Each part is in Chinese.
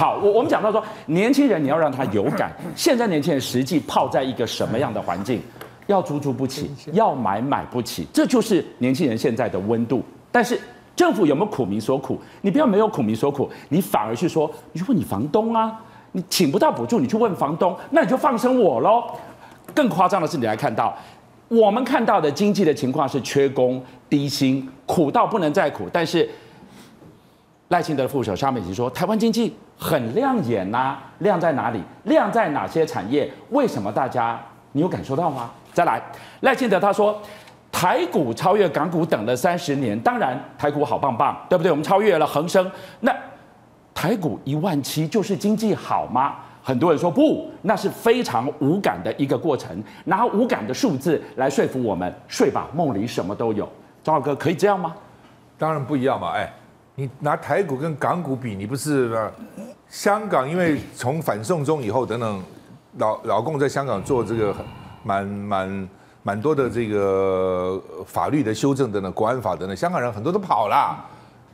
好，我我们讲到说，年轻人你要让他有感，现在年轻人实际泡在一个什么样的环境？要租租不起，要买买不起，这就是年轻人现在的温度。但是政府有没有苦民所苦？你不要没有苦民所苦，你反而去说，你去问你房东啊，你请不到补助，你去问房东，那你就放生我喽。更夸张的是，你来看到我们看到的经济的情况是缺工、低薪、苦到不能再苦。但是赖清德的副手萧美琪说，台湾经济很亮眼呐、亮在哪里？亮在哪些产业？为什么大家你有感受到吗？再来，赖清德他说，台股超越港股等了三十年，当然台股好棒棒，对不对？我们超越了恒生，那台股一万七就是经济好吗？很多人说不，那是非常无感的一个过程，拿无感的数字来说服我们，睡吧，梦里什么都有。张浩哥可以这样吗？当然不一样嘛，哎，你拿台股跟港股比，你不是香港？因为从反送中以后等等，老老共在香港做这个。蛮蛮蛮多的这个法律的修正等等，国安法等等，香港人很多都跑了，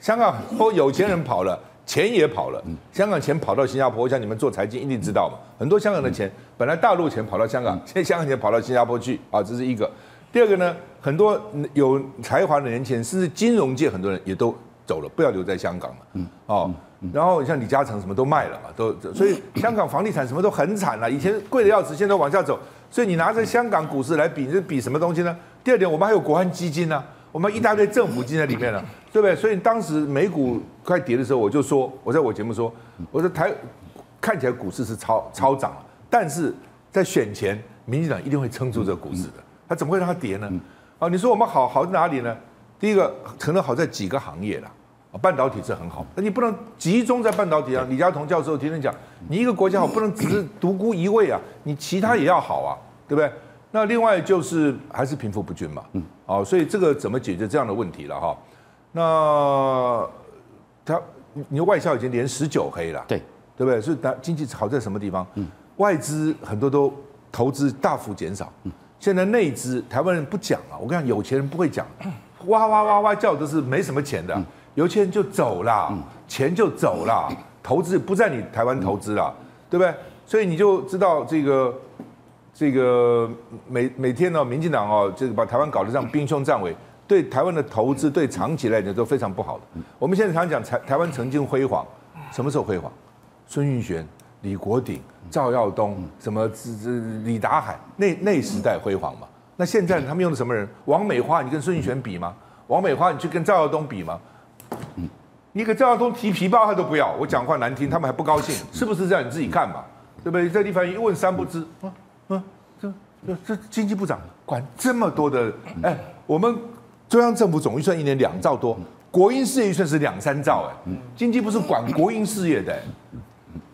香港都有钱人跑了，钱也跑了，香港钱跑到新加坡，像你们做财经一定知道嘛，很多香港的钱本来大陆钱跑到香港，现在香港钱跑到新加坡去啊，这是一个。第二个呢，很多有才华的年轻人，甚至金融界很多人也都走了，不要留在香港了，嗯，哦。然后像李嘉诚什么都卖了嘛，都所以香港房地产什么都很惨了，以前贵的要死，现在往下走。所以你拿着香港股市来比，这比什么东西呢？第二点，我们还有国安基金呢，我们一大堆政府金在里面了，对不对？所以当时美股快跌的时候，我就说，我在我节目说，我说台看起来股市是超超涨了，但是在选前，民进党一定会撑住这个股市的，他怎么会让它跌呢？啊，你说我们好好在哪里呢？第一个可能好在几个行业了。半导体是很好，那你不能集中在半导体啊。李嘉彤教授天天讲，你一个国家好，不能只是独孤一味啊，你其他也要好啊，对不对？那另外就是还是贫富不均嘛，嗯，哦，所以这个怎么解决这样的问题了哈？那他，你的外销已经连十九黑了，对，对不对？所以经济好在什么地方？嗯，外资很多都投资大幅减少，嗯，现在内资台湾人不讲啊，我跟你讲，有钱人不会讲，哇哇哇哇叫都是没什么钱的。嗯有钱人就走了，钱就走了，投资不在你台湾投资了，对不对？所以你就知道这个这个每每天呢，民进党哦，这个把台湾搞得这样兵凶战危，对台湾的投资，对长期来讲都非常不好的。我们现在常讲台台湾曾经辉煌，什么时候辉煌？孙运璇、李国鼎、赵耀东，什么这这李达海那那时代辉煌嘛？那现在他们用的什么人？王美花，你跟孙运璇比吗？王美花，你去跟赵耀东比吗？嗯，你给赵耀东提皮包他都不要，我讲话难听，他们还不高兴，是。不是这样？你自己看嘛，对不对？这地方一问三不知，啊啊，这这这经济部长。管这么多的，哎，我们中央政府总预算一年两兆多，国营事业预算是两三兆，哎，经济部是管国营事业的，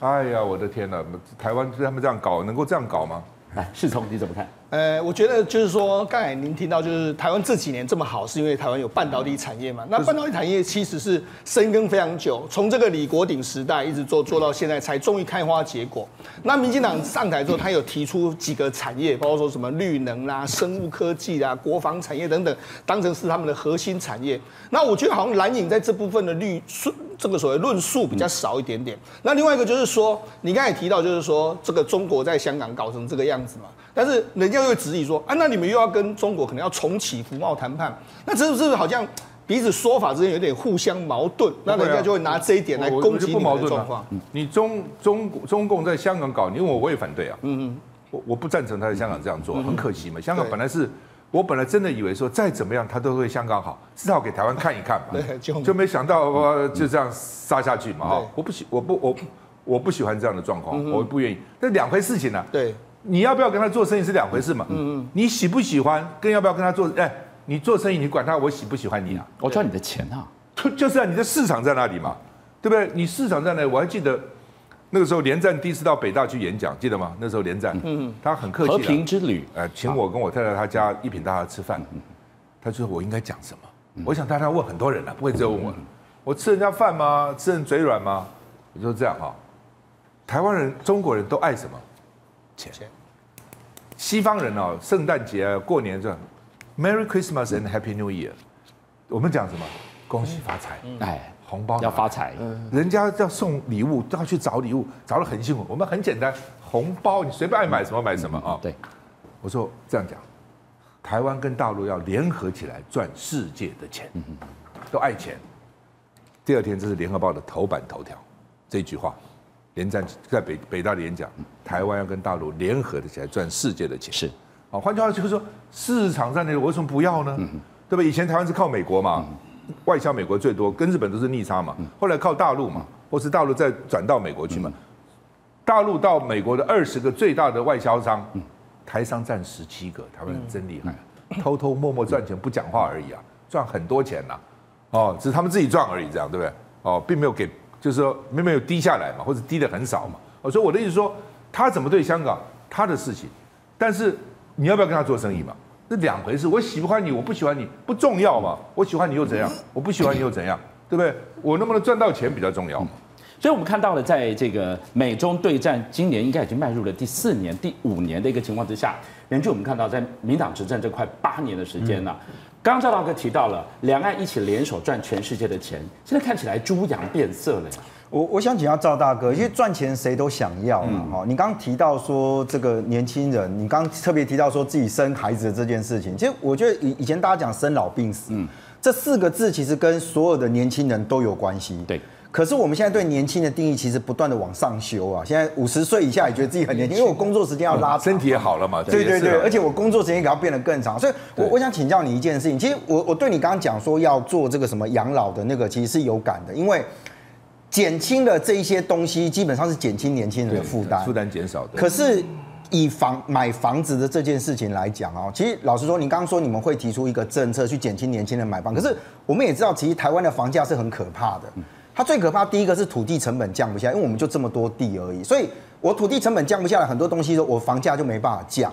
哎。呀，我的天哪，台湾他们这样搞，能够这样搞吗？来，世聪你怎么看？呃，我觉得就是说，刚才您听到，就是台湾这几年这么好，是因为台湾有半导体产业嘛？那半导体产业其实是深耕非常久，从这个李国鼎时代一直做做到现在，才终于开花结果。那民进党上台之后，他有提出几个产业，包括说什么绿能啦、生物科技啦、国防产业等等，当成是他们的核心产业。那我觉得好像蓝影在这部分的绿述，这个所谓论述比较少一点点。那另外一个就是说，你刚才提到就是说，这个中国在香港搞成这个样子嘛？但是人家又会质疑说啊，那你们又要跟中国可能要重启服贸谈判，那这是不是好像彼此说法之间有点互相矛盾？那人家就会拿这一点来攻击你们的状况。你中中中共在香港搞，你问我我也反对啊。嗯嗯，我我不赞成他在香港这样做，很可惜嘛。香港本来是我本来真的以为说再怎么样他都会香港好，至少给台湾看一看嘛。对，就就没想到就这样杀下去嘛。哈，我不喜我不我我不喜欢这样的状况，我不愿意。这两回事情呢。对。你要不要跟他做生意是两回事嘛？嗯嗯，你喜不喜欢，跟要不要跟他做，哎，你做生意你管他我喜不喜欢你啊？我赚你的钱啊，就就是啊，你的市场在那里嘛？对不对？你市场在那里？我还记得那个时候连战第一次到北大去演讲，记得吗？那时候连战，嗯嗯，他很客气，和平之旅，呃，请我跟我太太他家一品大厦吃饭，他就说我应该讲什么？我想大家问很多人了，不会只有问我，我吃人家饭吗？吃人嘴软吗？我就这样哈，台湾人、中国人都爱什么？钱。西方人哦，圣诞节啊，过年这样，Merry Christmas and Happy New Year。我们讲什么？恭喜发财，哎，红包要发财，人家要送礼物都要去找礼物，找的很辛苦。我们很简单，红包你随便爱买什么买什么啊。对，我说这样讲，台湾跟大陆要联合起来赚世界的钱，都爱钱。第二天这是联合报的头版头条，这句话，连战在北北大的演讲，台湾要跟大陆联合的起来赚世界的钱。是，啊，换句话就是说，市场在那里，我为什么不要呢？对吧？以前台湾是靠美国嘛，外销美国最多，跟日本都是逆差嘛。后来靠大陆嘛，或是大陆再转到美国去嘛。大陆到美国的二十个最大的外销商，台商占十七个，台湾人真厉害，偷偷摸摸赚钱不讲话而已啊，赚很多钱呐。哦，只是他们自己赚而已，这样对不对？哦，并没有给，就是说并没有低下来嘛，或者低的很少嘛。哦，所以我的意思说，他怎么对香港，他的事情，但是你要不要跟他做生意嘛？是两回事。我喜欢你，我不喜欢你不重要嘛。我喜欢你又怎样？我不喜欢你又怎样？对不对？我能不能赚到钱比较重要嘛。所以我们看到了，在这个美中对战，今年应该已经迈入了第四年、第五年的一个情况之下，连续我们看到，在民党执政这快八年的时间了。刚刚赵大哥提到了两岸一起联手赚全世界的钱，现在看起来猪羊变色了呀。我我想请教赵大哥，因为赚钱谁都想要嘛哈。你刚刚提到说这个年轻人，你刚刚特别提到说自己生孩子的这件事情，其实我觉得以以前大家讲生老病死，嗯，这四个字其实跟所有的年轻人都有关系。对。可是我们现在对年轻的定义其实不断的往上修啊！现在五十岁以下也觉得自己很年轻，因为我工作时间要拉长，身体也好了嘛。对对对，而且我工作时间也要变得更长，所以我我想请教你一件事情。其实我我对你刚刚讲说要做这个什么养老的那个，其实是有感的，因为减轻了这一些东西，基本上是减轻年轻人的负担，负担减少的。可是以房买房子的这件事情来讲啊，其实老实说，你刚刚说你们会提出一个政策去减轻年轻人买房，可是我们也知道，其实台湾的房价是很可怕的。它最可怕，第一个是土地成本降不下来，因为我们就这么多地而已，所以我土地成本降不下来，很多东西我房价就没办法降。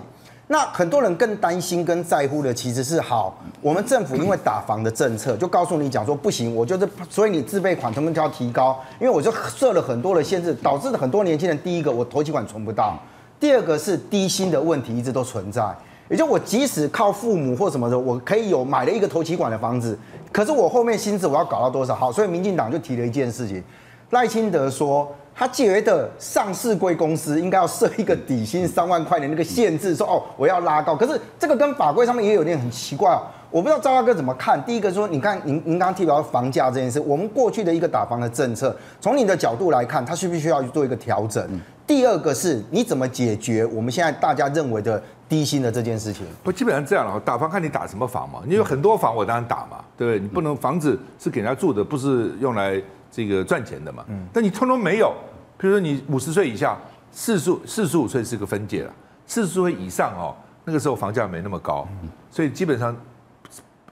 那很多人更担心、更在乎的其实是，好，我们政府因为打房的政策，就告诉你讲说不行，我就是，所以你自备款成本就要提高，因为我就设了很多的限制，导致了很多年轻人，第一个我头期款存不到，第二个是低薪的问题一直都存在。也就我即使靠父母或什么的，我可以有买了一个投期款的房子，可是我后面薪资我要搞到多少？好，所以民进党就提了一件事情，赖清德说他觉得上市贵公司应该要设一个底薪三万块的那个限制，说哦我要拉高，可是这个跟法规上面也有点很奇怪哦。我不知道赵大哥怎么看？第一个说，你看您您刚刚提到房价这件事，我们过去的一个打房的政策，从你的角度来看，它需不需要去做一个调整？第二个是你怎么解决我们现在大家认为的低薪的这件事情？不，基本上这样了。打房看你打什么房嘛，你有很多房我当然打嘛，对不对？你不能房子是给人家住的，不是用来这个赚钱的嘛。嗯。但你通通没有，比如说你五十岁以下，四十四十五岁是个分界了，四十岁以上哦，那个时候房价没那么高，所以基本上。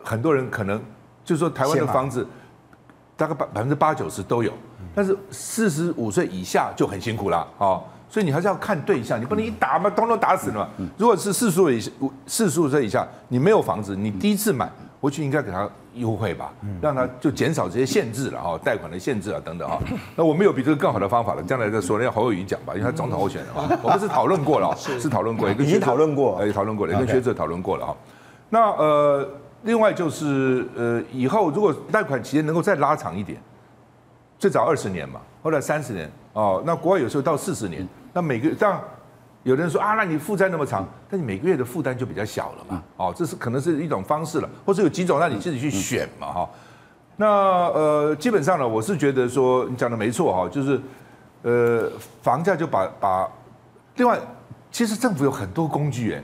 很多人可能就是说，台湾的房子大概百百分之八九十都有，但是四十五岁以下就很辛苦了啊，所以你还是要看对象，你不能一打嘛，通通打死了嘛。如果是四十五以四十五岁以下，你没有房子，你第一次买，回去应该给他优惠吧，让他就减少这些限制了哈，贷款的限制啊等等啊。那我们有比这个更好的方法了，将来再说，让侯友谊讲吧，因为他总统候选人啊，我们是讨论过了，是讨论过，已经讨论过，哎，讨论过了，跟学者讨论过了哈。那呃。另外就是，呃，以后如果贷款期间能够再拉长一点，最早二十年嘛，后来三十年，哦，那国外有时候到四十年，那每个这样，有人说啊，那你负债那么长，但你每个月的负担就比较小了嘛，哦，这是可能是一种方式了，或者有几种让你自己去选嘛，哈。那呃，基本上呢，我是觉得说你讲的没错哈，就是，呃，房价就把把，另外，其实政府有很多工具哎，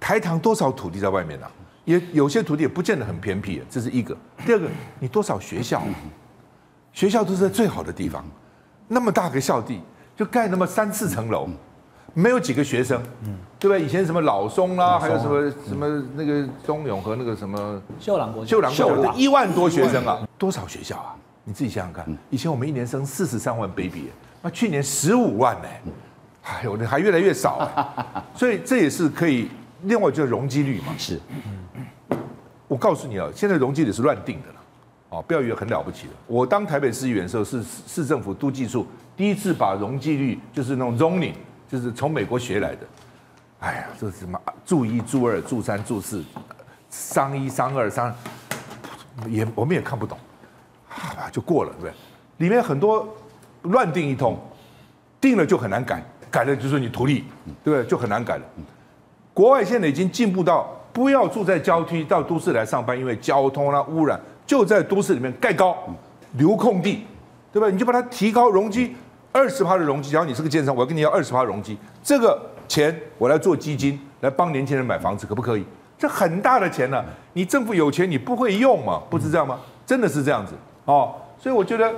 台糖多少土地在外面呢？也有些土地也不见得很偏僻，这是一个。第二个，你多少学校？学校都是在最好的地方，那么大个校地，就盖那么三四层楼，没有几个学生，嗯。对不对？以前什么老松啦，还有什么什么那个中永和那个什么秀朗国秀朗国小，一万多学生啊，多少学校啊？你自己想想看，以前我们一年生四十三万 baby，那去年十五万呢，哎呦，还越来越少，所以这也是可以。另外就是容积率嘛，是。我告诉你啊，现在容积率是乱定的了，哦，不要以为很了不起的。我当台北市议员的时候，是市政府都计处第一次把容积率，就是那种 zoning，就是从美国学来的。哎呀，这是什么？住一、住二、住三、住四，商一、商二、商，也我们也看不懂。就过了，对不对？里面很多乱定一通，定了就很难改，改了就说你图利，对不对？就很难改了。国外现在已经进步到不要住在郊区，到都市来上班，因为交通啊污染，就在都市里面盖高，留空地，对吧？你就把它提高容积二十趴的容积，假如你是个建商，我要跟你要二十趴容积，这个钱我来做基金，来帮年轻人买房子，可不可以？这很大的钱呢、你政府有钱你不会用吗？不是这样吗？真的是这样子哦。所以我觉得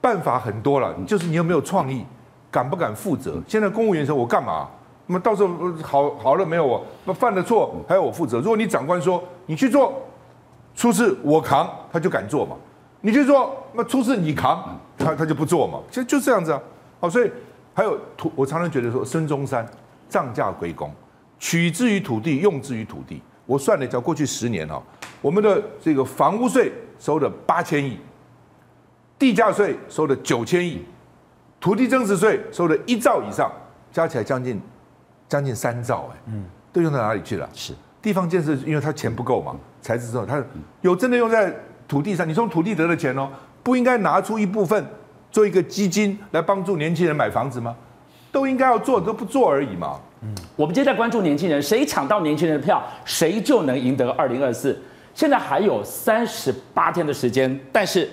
办法很多了，就是你有没有创意，敢不敢负责？现在公务员说，我干嘛？那么到时候好好了没有我？那犯了错还要我负责？如果你长官说你去做，出事我扛，他就敢做嘛。你就说，那出事你扛，他他就不做嘛。其实就这样子啊。好，所以还有土，我常常觉得说孙中山涨价归公。取之于土地，用之于土地。我算了一下，过去十年哈，我们的这个房屋税收了八千亿，地价税收了九千亿，土地增值税收了一兆以上，加起来将近将近三兆哎，嗯，都用到哪里去了？是地方建设，因为他钱不够嘛，财政之后他有真的用在土地上，你从土地得的钱哦，不应该拿出一部分做一个基金来帮助年轻人买房子吗？都应该要做，都不做而已嘛。嗯，我们今天在关注年轻人，谁抢到年轻人的票，谁就能赢得二零二四。现在还有三十八天的时间，但是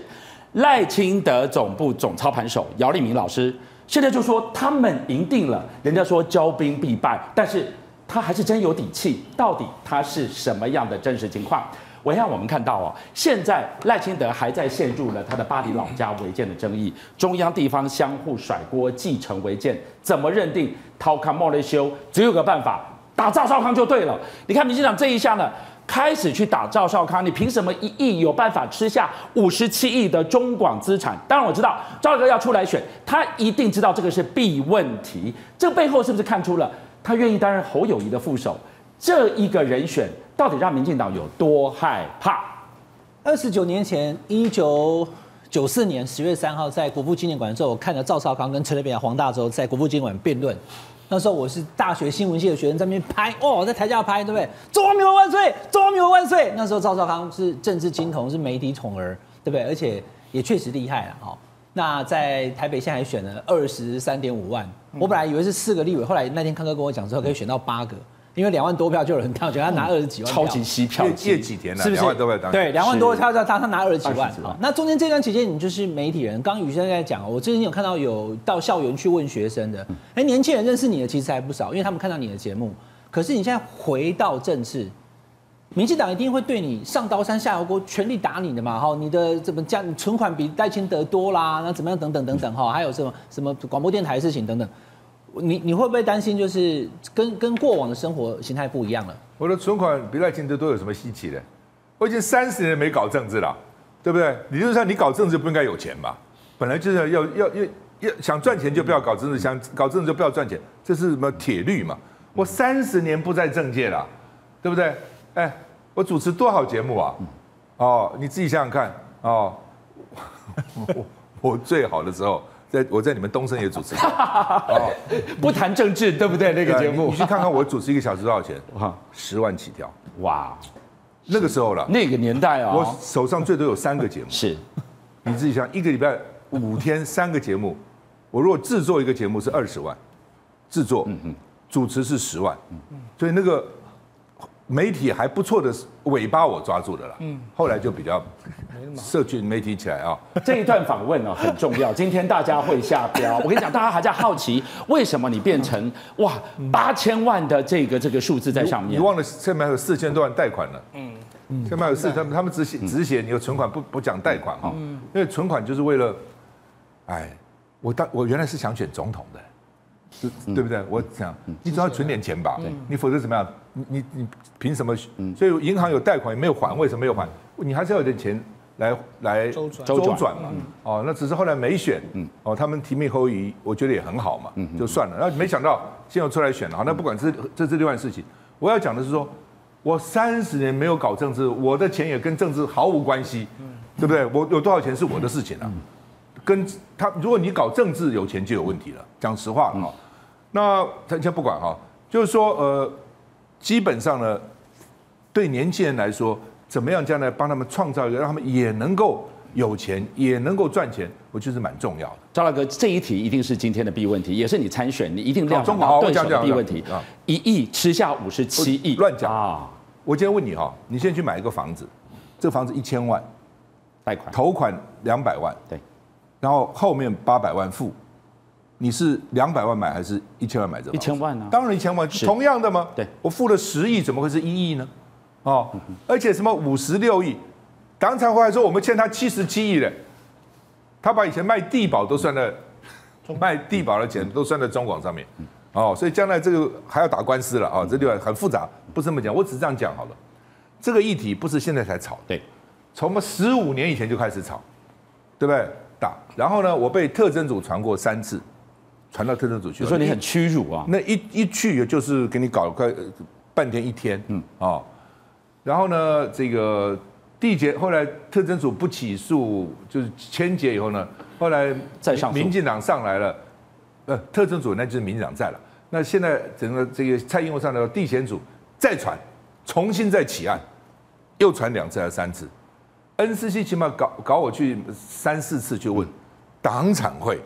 赖清德总部总操盘手姚立明老师现在就说他们赢定了，人家说骄兵必败，但是他还是真有底气。到底他是什么样的真实情况？我让我们看到哦，现在赖清德还在陷入了他的巴黎老家违建的争议，中央地方相互甩锅，继承违建，怎么认定？掏康莫雷修，只有个办法，打赵少康就对了。你看民进党这一下呢，开始去打赵少康，你凭什么一亿有办法吃下五十七亿的中广资产？当然我知道赵哥要出来选，他一定知道这个是弊问题。这背后是不是看出了他愿意担任侯友宜的副手？这一个人选。到底让民进党有多害怕？二十九年前，一九九四年十月三号，在国父纪念馆的时候，我看着赵少康跟陈水扁、黄大洲在国父纪念馆辩论。那时候我是大学新闻系的学生，在那边拍哦，在台下拍，对不对？中华民国万岁！中华民国万岁！那时候赵少康是政治金童，是媒体宠儿，对不对？而且也确实厉害了哈。那在台北县还选了二十三点五万，我本来以为是四个立委，后来那天康哥跟我讲之后，可以选到八个。因为两万多票就有人当，觉得他拿二十几万票，超级吸票，借几天了，是不是？两万多票当对，两万多票他他他拿二十几万。好，那中间这段期间，你就是媒体人。刚宇轩在讲，我最近有看到有到校园去问学生的，哎，年轻人认识你的其实还不少，因为他们看到你的节目。可是你现在回到政治，民进党一定会对你上刀山下油锅，全力打你的嘛？哈，你的怎么讲？存款比赖清德多啦？那怎么样？等等等等哈，还有什么什么广播电台事情等等。你你会不会担心，就是跟跟过往的生活形态不一样了？我的存款比赖清德都有什么稀奇的？我已经三十年没搞政治了，对不对？理论上你搞政治不应该有钱吧？本来就是要要要，要想赚钱就不要搞政治，想搞政治就不要赚钱，这是什么铁律嘛？我三十年不在政界了，对不对？哎，我主持多少节目啊？哦，你自己想想看。哦，我 我最好的时候。在我在你们东森也主持。过，哦，不谈政治，对不对？那个节目，你去看看我主持一个小时多少钱？哇，十万起跳，哇，那个时候了，那个年代啊，我手上最多有三个节目，是，你自己想，一个礼拜五天三个节目，我如果制作一个节目是二十万，制作，嗯嗯，主持是十万，嗯，所以那个。媒体还不错的尾巴我抓住的了，嗯，后来就比较社群媒体起来啊。这一段访问呢很重要，今天大家会下标。我跟你讲，大家还在好奇为什么你变成哇八千万的这个这个数字在上面？你忘了现在还有四千多万贷款了，嗯。嗯，现在还有四他们他们只写只写你有存款不不讲贷款哈，因为存款就是为了，哎，我当我原来是想选总统的。对不对？我想，你总要存点钱吧，你否则怎么样？你你你凭什么？所以银行有贷款也没有还，为什么没有还？你还是要有点钱来来周转周转嘛。哦，那只是后来没选。哦，他们提名侯友，我觉得也很好嘛，就算了。然后没想到现在出来选了。那不管是这是另外事情，我要讲的是说，我三十年没有搞政治，我的钱也跟政治毫无关系，对不对？我有多少钱是我的事情啊。跟他，如果你搞政治有钱就有问题了。讲实话哈，那咱先不管哈，就是说呃，基本上呢，对年轻人来说，怎么样将来帮他们创造一个，让他们也能够有钱也能够赚钱，我觉得是蛮重要的。赵大哥，这一题一定是今天的必问题，也是你参选你一定料中想到对手的必问题啊。一亿吃下五十七亿，乱讲啊！我今天问你哈，你先去买一个房子，这个房子一千万，贷款头款两百万，对，然后后面八百万付，你是两百万买还是一千万买这个？一千万啊。当然一千万，同样的吗？对，我付了十亿，怎么会是一亿呢？哦，而且什么五十六亿，刚才回来说我们欠他七十七亿嘞，他把以前卖地保都算在卖地保的钱都算在中广上面，哦，所以将来这个还要打官司了啊，这地方很复杂，不是这么讲，我只是这样讲好了。这个议题不是现在才炒，对，从我们十五年以前就开始炒，对不对？打，然后呢，我被特征组传过三次，传到特侦组去了。你说你很屈辱啊？那一一去也就是给你搞快半天一天，嗯哦，然后呢，这个缔结后来特侦组不起诉，就是签结以后呢，后来再上民进党上来了，呃，特侦组那就是民进党在了。那现在整个这个蔡英文上来了，地检组再传，重新再起案，又传两次还是三次？NCC 起码搞搞我去三四次去问党产会。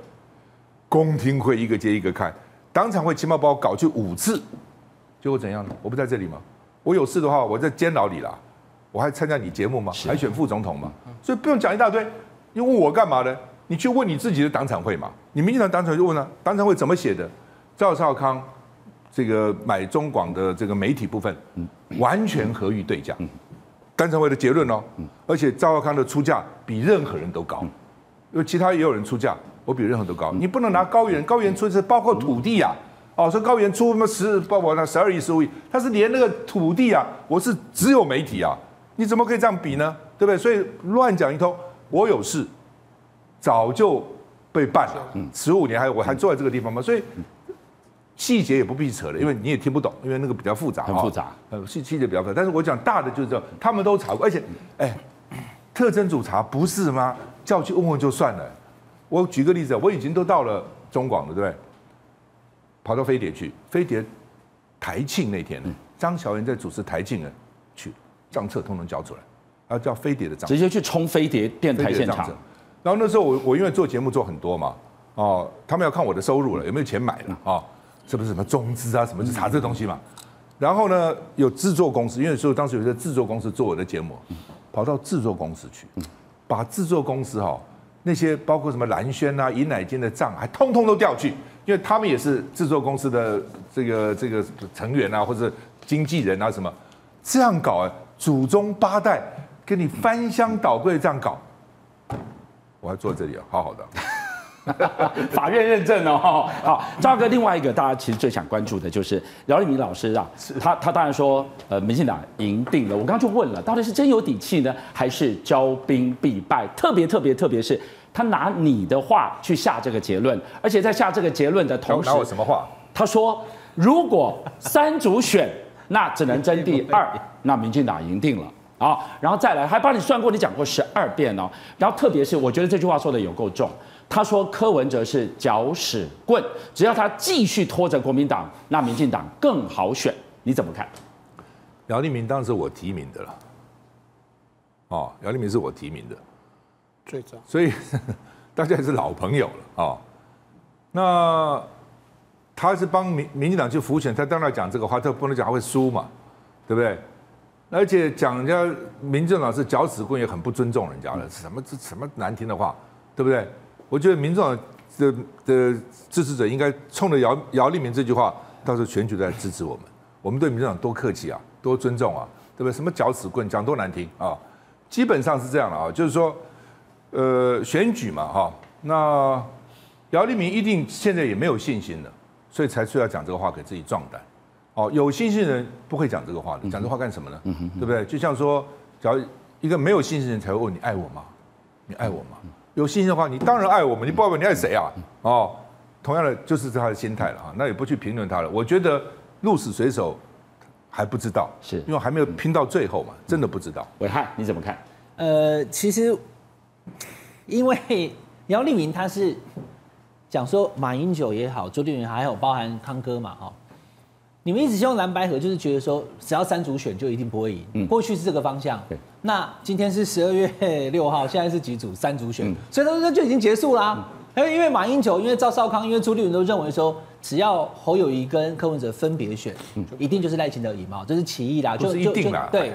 公听会一个接一个看，党产会起码把我搞去五次，结果怎样呢？我不在这里吗？我有事的话，我在监牢里啦，我还参加你节目吗？还选副总统吗？所以不用讲一大堆，你问我干嘛呢？你去问你自己的党产会嘛。你民进党党产会就问了，党产会怎么写的？赵少康这个买中广的这个媒体部分，完全合于对价。党产会的结论哦，而且赵少康的出价比任何人都高，因为其他也有人出价。我比任何都高，你不能拿高原，高原村是包括土地呀、啊，哦，说高原出什么十，包括那十二亿、十五亿，他是连那个土地啊，我是只有媒体啊，你怎么可以这样比呢？对不对？所以乱讲一通，我有事，早就被办了，十五年还我还坐在这个地方吗？所以细节也不必扯了，因为你也听不懂，因为那个比较复杂，很复杂，呃，细细节比较复杂。但是我讲大的就是这样，他们都查过，而且，哎，特征组查不是吗？叫去问问就算了。我举个例子，我已经都到了中广了，对不对？跑到飞碟去，飞碟台庆那天，张小燕在主持台庆呢，去账册通通交出来，要叫飞碟的账，直接去冲飞碟电台现场。然后那时候我我因为做节目做很多嘛，哦，他们要看我的收入了，有没有钱买了啊、哦？是不是什么中资啊什么就查这东西嘛？然后呢，有制作公司，因为说当时有些制作公司做我的节目，跑到制作公司去，把制作公司哈、哦。那些包括什么蓝轩啊、尹乃金的账，还通通都调去，因为他们也是制作公司的这个这个成员啊，或者经纪人啊什么，这样搞啊，祖宗八代跟你翻箱倒柜这样搞，我还坐这里啊，好好的。法院认证哦，好，赵哥，另外一个大家其实最想关注的就是饶立民老师啊，他他当然说，呃，民进党赢定了。我刚刚就问了，到底是真有底气呢，还是骄兵必败？特别特别特别是他拿你的话去下这个结论，而且在下这个结论的同时，拿我什么话？他说，如果三组选，那只能争第 二，那民进党赢定了啊。然后再来，还帮你算过，你讲过十二遍哦。然后特别是，我觉得这句话说的有够重。他说柯文哲是搅屎棍，只要他继续拖着国民党，那民进党更好选。你怎么看？姚立明当时我提名的了，哦，姚立明是我提名的，最早，所以 大家也是老朋友了啊、哦。那他是帮民民进党去辅选，他当然讲这个话，他不能讲他会输嘛，对不对？而且讲人家民进党是搅屎棍，也很不尊重人家了，什么这什么难听的话，对不对？我觉得民众的的支持者应该冲着姚姚立明这句话，到时候选举都来支持我们。我们对民众党多客气啊，多尊重啊，对不对？什么搅屎棍讲多难听啊！基本上是这样的啊，就是说，呃，选举嘛哈，那姚立明一定现在也没有信心了，所以才需要讲这个话给自己壮胆。哦，有信心的人不会讲这个话的，讲这话干什么呢？对不对？就像说，假如一个没有信心的人才会问你爱我吗？你爱我吗？有信心的话，你当然爱我们，你不爱我，你爱谁啊？哦，同样的就是他的心态了啊，那也不去评论他了。我觉得鹿死谁手还不知道，是因为还没有拼到最后嘛，真的不知道。伟汉你怎么看？呃，其实因为姚立明他是讲说马英九也好，朱立伦还有包含康哥嘛，哈，你们一直希望蓝白合，就是觉得说只要三组选就一定不会赢。嗯，过去是这个方向。对，那今天是十二月 六号，现在是几组？三组选，嗯、所以他说就已经结束啦。因为因为马英九、因为赵少康、因为朱立伦都认为说，只要侯友谊跟柯文哲分别选，嗯，一定就是赖清德赢嘛，这是其一啦，就是一定啦。对，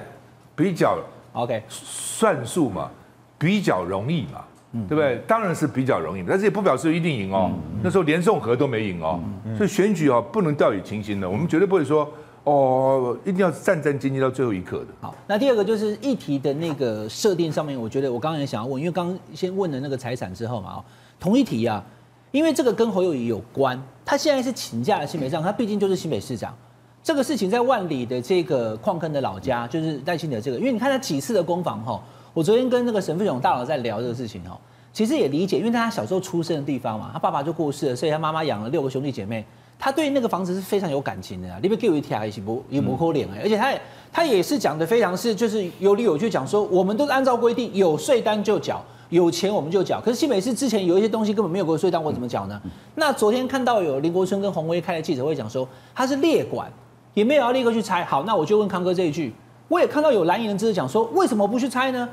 比较 OK 算数嘛，比较容易嘛。嗯，对不对？当然是比较容易，但是也不表示一定赢哦。那时候连宋和都没赢哦，所以选举哦不能掉以轻心的。我们绝对不会说哦，一定要战战兢兢到最后一刻的。好，那第二个就是议题的那个设定上面，我觉得我刚刚也想要问，因为刚刚先问了那个财产之后嘛，哦，同一题啊，因为这个跟侯友宜有关，他现在是请假的新北市长，他毕竟就是新北市长，这个事情在万里的这个矿坑的老家，就是赖清德这个，因为你看他几次的攻防哈。我昨天跟那个沈富雄大佬在聊这个事情哦，其实也理解，因为他小时候出生的地方嘛，他爸爸就过世了，所以他妈妈养了六个兄弟姐妹，他对那个房子是非常有感情的啊。你别给我一条，也是不也不扣脸哎，而且他也他也是讲的非常是就是有理有据讲说，我们都是按照规定有税单就缴，有钱我们就缴。可是新北市之前有一些东西根本没有给税单，我怎么缴呢？那昨天看到有林国春跟洪威开的记者会讲说，他是列管，也没有要立刻去拆。好，那我就问康哥这一句，我也看到有蓝营人支持讲说，为什么不去拆呢？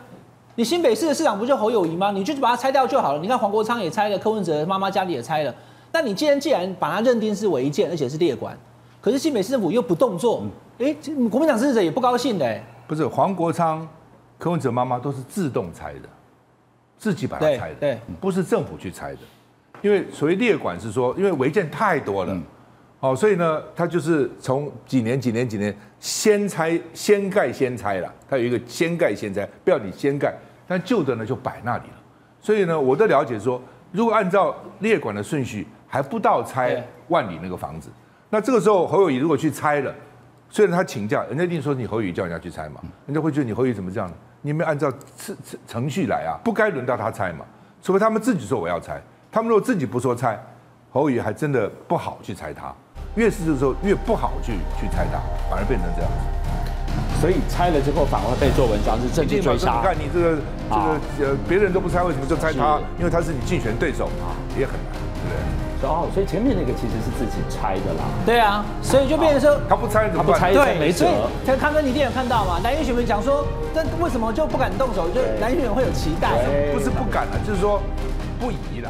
你新北市的市长不就侯友谊吗？你就把它拆掉就好了。你看黄国昌也拆了，柯文哲妈妈家里也拆了。那你既然既然把它认定是违建，而且是列管，可是新北市政府又不动作，哎、嗯，国民党支持者也不高兴的、欸。不是黄国昌、柯文哲妈妈都是自动拆的，自己把它拆的，对，不是政府去拆的。因为所谓列管是说，因为违建太多了。嗯哦，所以呢，他就是从几年、几年、几年先拆、先盖、先拆了。他有一个先盖先拆，不要你先盖，但旧的呢就摆那里了。所以呢，我的了解说，如果按照列管的顺序，还不到拆万里那个房子，那这个时候侯友谊如果去拆了，虽然他请假，人家一定说你侯友谊叫人家去拆嘛，人家会觉得你侯友谊怎么这样呢？你没有按照程程序来啊，不该轮到他拆嘛，除非他们自己说我要拆，他们如果自己不说拆，侯友谊还真的不好去拆他。越是的时候越不好去去拆它，反而变成这样子，所以拆了之后反而会被做文章，是政治追杀。你看你这个这个呃别人都不拆，为什么就拆他？因为他是你竞选对手啊，也很难，对不对？哦，所以前面那个其实是自己拆的啦。对啊，所以就变成说他不拆，他不拆，对，没辙。所以康哥，你一定有看到嘛？蓝营选民讲说，那为什么就不敢动手？就蓝营选民会有期待，不是不敢了，就是说不宜了。